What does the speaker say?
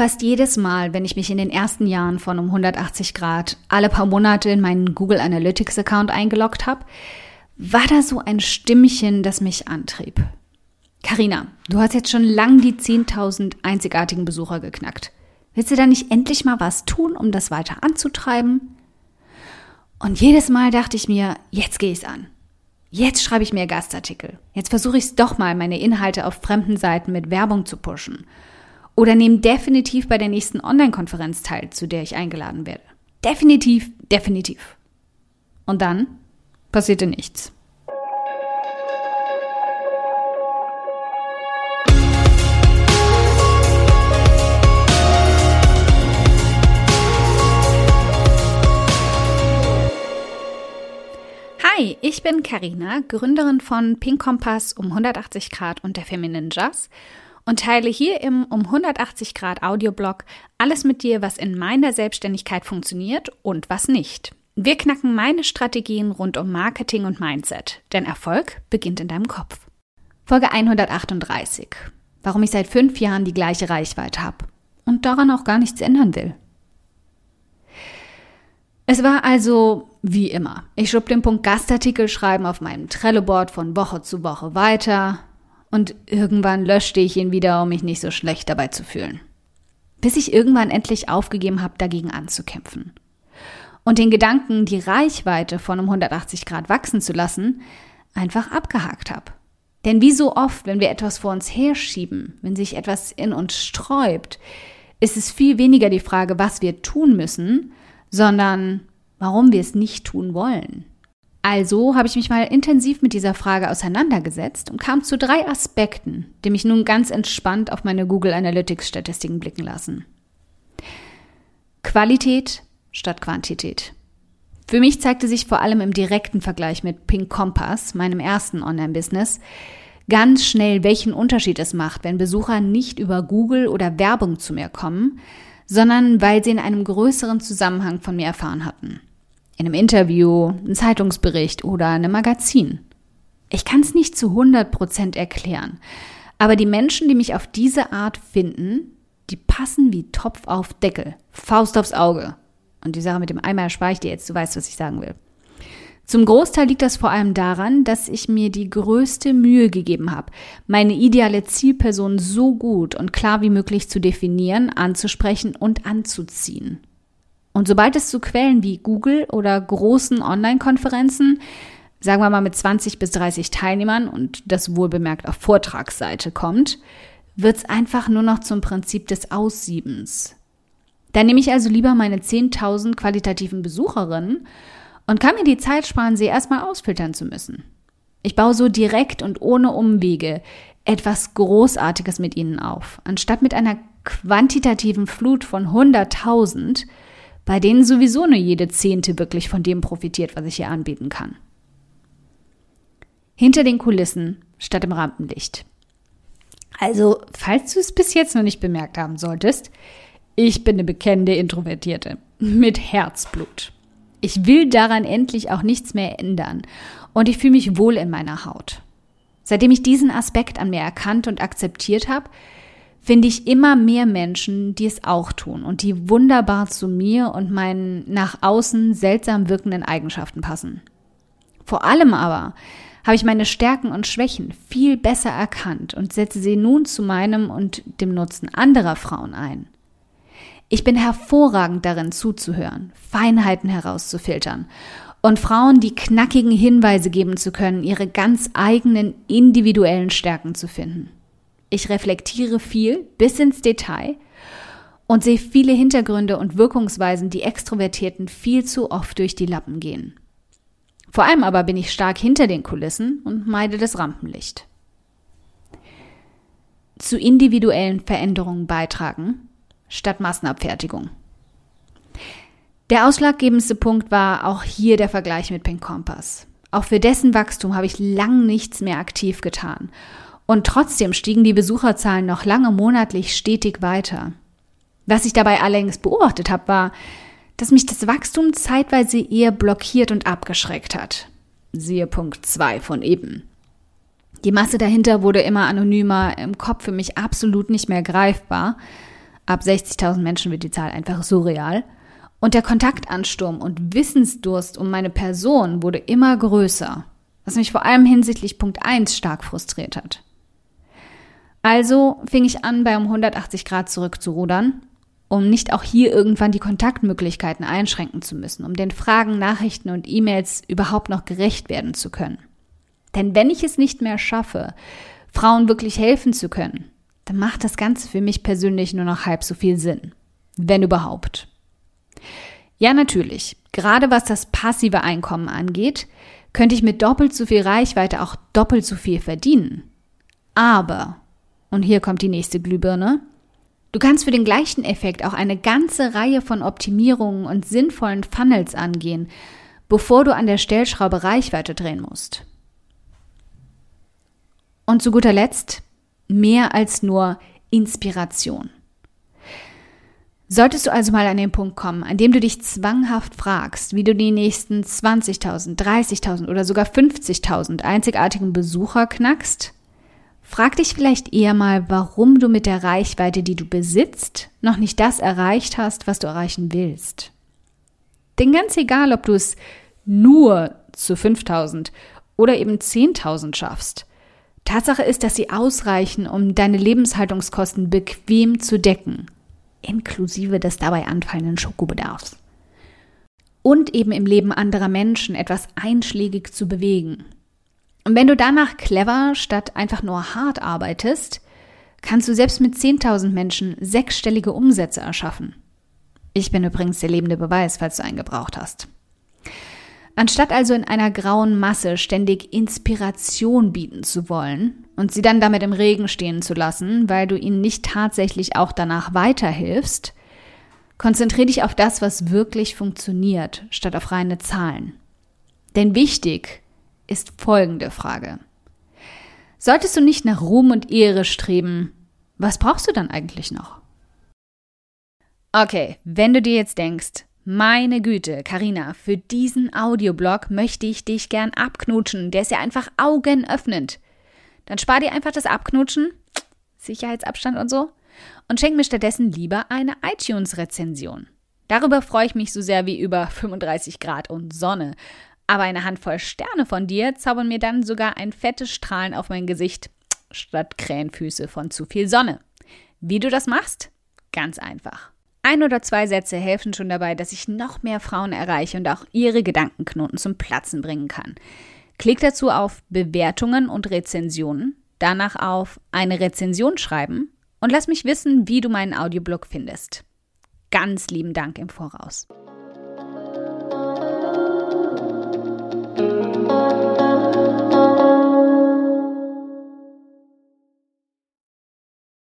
Fast jedes Mal, wenn ich mich in den ersten Jahren von um 180 Grad alle paar Monate in meinen Google Analytics Account eingeloggt habe, war da so ein Stimmchen, das mich antrieb. Karina, du hast jetzt schon lang die 10.000 einzigartigen Besucher geknackt. Willst du da nicht endlich mal was tun, um das weiter anzutreiben? Und jedes Mal dachte ich mir, jetzt gehe ich's an. Jetzt schreibe ich mehr Gastartikel. Jetzt versuche ich es doch mal, meine Inhalte auf fremden Seiten mit Werbung zu pushen. Oder nehme definitiv bei der nächsten Online-Konferenz teil, zu der ich eingeladen werde. Definitiv, definitiv. Und dann passierte nichts. Hi, ich bin Karina, Gründerin von Pink Kompass um 180 Grad und der Feminine Jazz und teile hier im um 180 Grad Audioblog alles mit dir, was in meiner Selbstständigkeit funktioniert und was nicht. Wir knacken meine Strategien rund um Marketing und Mindset, denn Erfolg beginnt in deinem Kopf. Folge 138. Warum ich seit fünf Jahren die gleiche Reichweite habe und daran auch gar nichts ändern will. Es war also wie immer. Ich schob den Punkt Gastartikel schreiben auf meinem Trello-Board von Woche zu Woche weiter und irgendwann löschte ich ihn wieder, um mich nicht so schlecht dabei zu fühlen. Bis ich irgendwann endlich aufgegeben habe, dagegen anzukämpfen. Und den Gedanken, die Reichweite von um 180 Grad wachsen zu lassen, einfach abgehakt habe. Denn wie so oft, wenn wir etwas vor uns herschieben, wenn sich etwas in uns sträubt, ist es viel weniger die Frage, was wir tun müssen, sondern warum wir es nicht tun wollen. Also habe ich mich mal intensiv mit dieser Frage auseinandergesetzt und kam zu drei Aspekten, die mich nun ganz entspannt auf meine Google Analytics Statistiken blicken lassen. Qualität statt Quantität. Für mich zeigte sich vor allem im direkten Vergleich mit Pink Compass, meinem ersten Online-Business, ganz schnell, welchen Unterschied es macht, wenn Besucher nicht über Google oder Werbung zu mir kommen, sondern weil sie in einem größeren Zusammenhang von mir erfahren hatten. In einem Interview, einem Zeitungsbericht oder einem Magazin. Ich kann es nicht zu 100 Prozent erklären, aber die Menschen, die mich auf diese Art finden, die passen wie Topf auf Deckel, Faust aufs Auge. Und die Sache mit dem Eimer erspare ich dir jetzt, du weißt, was ich sagen will. Zum Großteil liegt das vor allem daran, dass ich mir die größte Mühe gegeben habe, meine ideale Zielperson so gut und klar wie möglich zu definieren, anzusprechen und anzuziehen. Und sobald es zu Quellen wie Google oder großen Online-Konferenzen, sagen wir mal mit 20 bis 30 Teilnehmern und das wohlbemerkt auf Vortragsseite kommt, wird es einfach nur noch zum Prinzip des Aussiebens. Dann nehme ich also lieber meine 10.000 qualitativen Besucherinnen und kann mir die Zeit sparen, sie erstmal ausfiltern zu müssen. Ich baue so direkt und ohne Umwege etwas Großartiges mit ihnen auf, anstatt mit einer quantitativen Flut von 100.000, bei denen sowieso nur jede Zehnte wirklich von dem profitiert, was ich hier anbieten kann. Hinter den Kulissen statt im Rampenlicht. Also, falls du es bis jetzt noch nicht bemerkt haben solltest, ich bin eine bekennende Introvertierte mit Herzblut. Ich will daran endlich auch nichts mehr ändern und ich fühle mich wohl in meiner Haut. Seitdem ich diesen Aspekt an mir erkannt und akzeptiert habe, finde ich immer mehr Menschen, die es auch tun und die wunderbar zu mir und meinen nach außen seltsam wirkenden Eigenschaften passen. Vor allem aber habe ich meine Stärken und Schwächen viel besser erkannt und setze sie nun zu meinem und dem Nutzen anderer Frauen ein. Ich bin hervorragend darin zuzuhören, Feinheiten herauszufiltern und Frauen die knackigen Hinweise geben zu können, ihre ganz eigenen individuellen Stärken zu finden. Ich reflektiere viel bis ins Detail und sehe viele Hintergründe und Wirkungsweisen, die Extrovertierten viel zu oft durch die Lappen gehen. Vor allem aber bin ich stark hinter den Kulissen und meide das Rampenlicht. Zu individuellen Veränderungen beitragen statt Massenabfertigung. Der ausschlaggebendste Punkt war auch hier der Vergleich mit Pink Compass. Auch für dessen Wachstum habe ich lang nichts mehr aktiv getan. Und trotzdem stiegen die Besucherzahlen noch lange monatlich stetig weiter. Was ich dabei allerdings beobachtet habe, war, dass mich das Wachstum zeitweise eher blockiert und abgeschreckt hat. Siehe Punkt 2 von eben. Die Masse dahinter wurde immer anonymer, im Kopf für mich absolut nicht mehr greifbar Ab 60.000 Menschen wird die Zahl einfach surreal. Und der Kontaktansturm und Wissensdurst um meine Person wurde immer größer, was mich vor allem hinsichtlich Punkt 1 stark frustriert hat. Also fing ich an, bei um 180 Grad zurückzurudern, um nicht auch hier irgendwann die Kontaktmöglichkeiten einschränken zu müssen, um den Fragen, Nachrichten und E-Mails überhaupt noch gerecht werden zu können. Denn wenn ich es nicht mehr schaffe, Frauen wirklich helfen zu können, dann macht das Ganze für mich persönlich nur noch halb so viel Sinn. Wenn überhaupt. Ja, natürlich. Gerade was das passive Einkommen angeht, könnte ich mit doppelt so viel Reichweite auch doppelt so viel verdienen. Aber, und hier kommt die nächste Glühbirne, du kannst für den gleichen Effekt auch eine ganze Reihe von Optimierungen und sinnvollen Funnels angehen, bevor du an der Stellschraube Reichweite drehen musst. Und zu guter Letzt mehr als nur Inspiration. Solltest du also mal an den Punkt kommen, an dem du dich zwanghaft fragst, wie du die nächsten 20.000, 30.000 oder sogar 50.000 einzigartigen Besucher knackst, frag dich vielleicht eher mal, warum du mit der Reichweite, die du besitzt, noch nicht das erreicht hast, was du erreichen willst. Denn ganz egal, ob du es nur zu 5.000 oder eben 10.000 schaffst, Tatsache ist, dass sie ausreichen, um deine Lebenshaltungskosten bequem zu decken, inklusive des dabei anfallenden Schokobedarfs. Und eben im Leben anderer Menschen etwas einschlägig zu bewegen. Und wenn du danach clever statt einfach nur hart arbeitest, kannst du selbst mit 10.000 Menschen sechsstellige Umsätze erschaffen. Ich bin übrigens der lebende Beweis, falls du einen gebraucht hast. Anstatt also in einer grauen Masse ständig Inspiration bieten zu wollen und sie dann damit im Regen stehen zu lassen, weil du ihnen nicht tatsächlich auch danach weiterhilfst, konzentriere dich auf das, was wirklich funktioniert, statt auf reine Zahlen. Denn wichtig ist folgende Frage. Solltest du nicht nach Ruhm und Ehre streben, was brauchst du dann eigentlich noch? Okay, wenn du dir jetzt denkst, meine Güte, Karina, für diesen Audioblog möchte ich dich gern abknutschen. Der ist ja einfach augenöffnend. Dann spar dir einfach das Abknutschen, Sicherheitsabstand und so, und schenk mir stattdessen lieber eine iTunes-Rezension. Darüber freue ich mich so sehr wie über 35 Grad und Sonne. Aber eine Handvoll Sterne von dir zaubern mir dann sogar ein fettes Strahlen auf mein Gesicht statt Krähenfüße von zu viel Sonne. Wie du das machst? Ganz einfach. Ein oder zwei Sätze helfen schon dabei, dass ich noch mehr Frauen erreiche und auch ihre Gedankenknoten zum Platzen bringen kann. Klick dazu auf Bewertungen und Rezensionen, danach auf eine Rezension schreiben und lass mich wissen, wie du meinen Audioblog findest. Ganz lieben Dank im Voraus. Música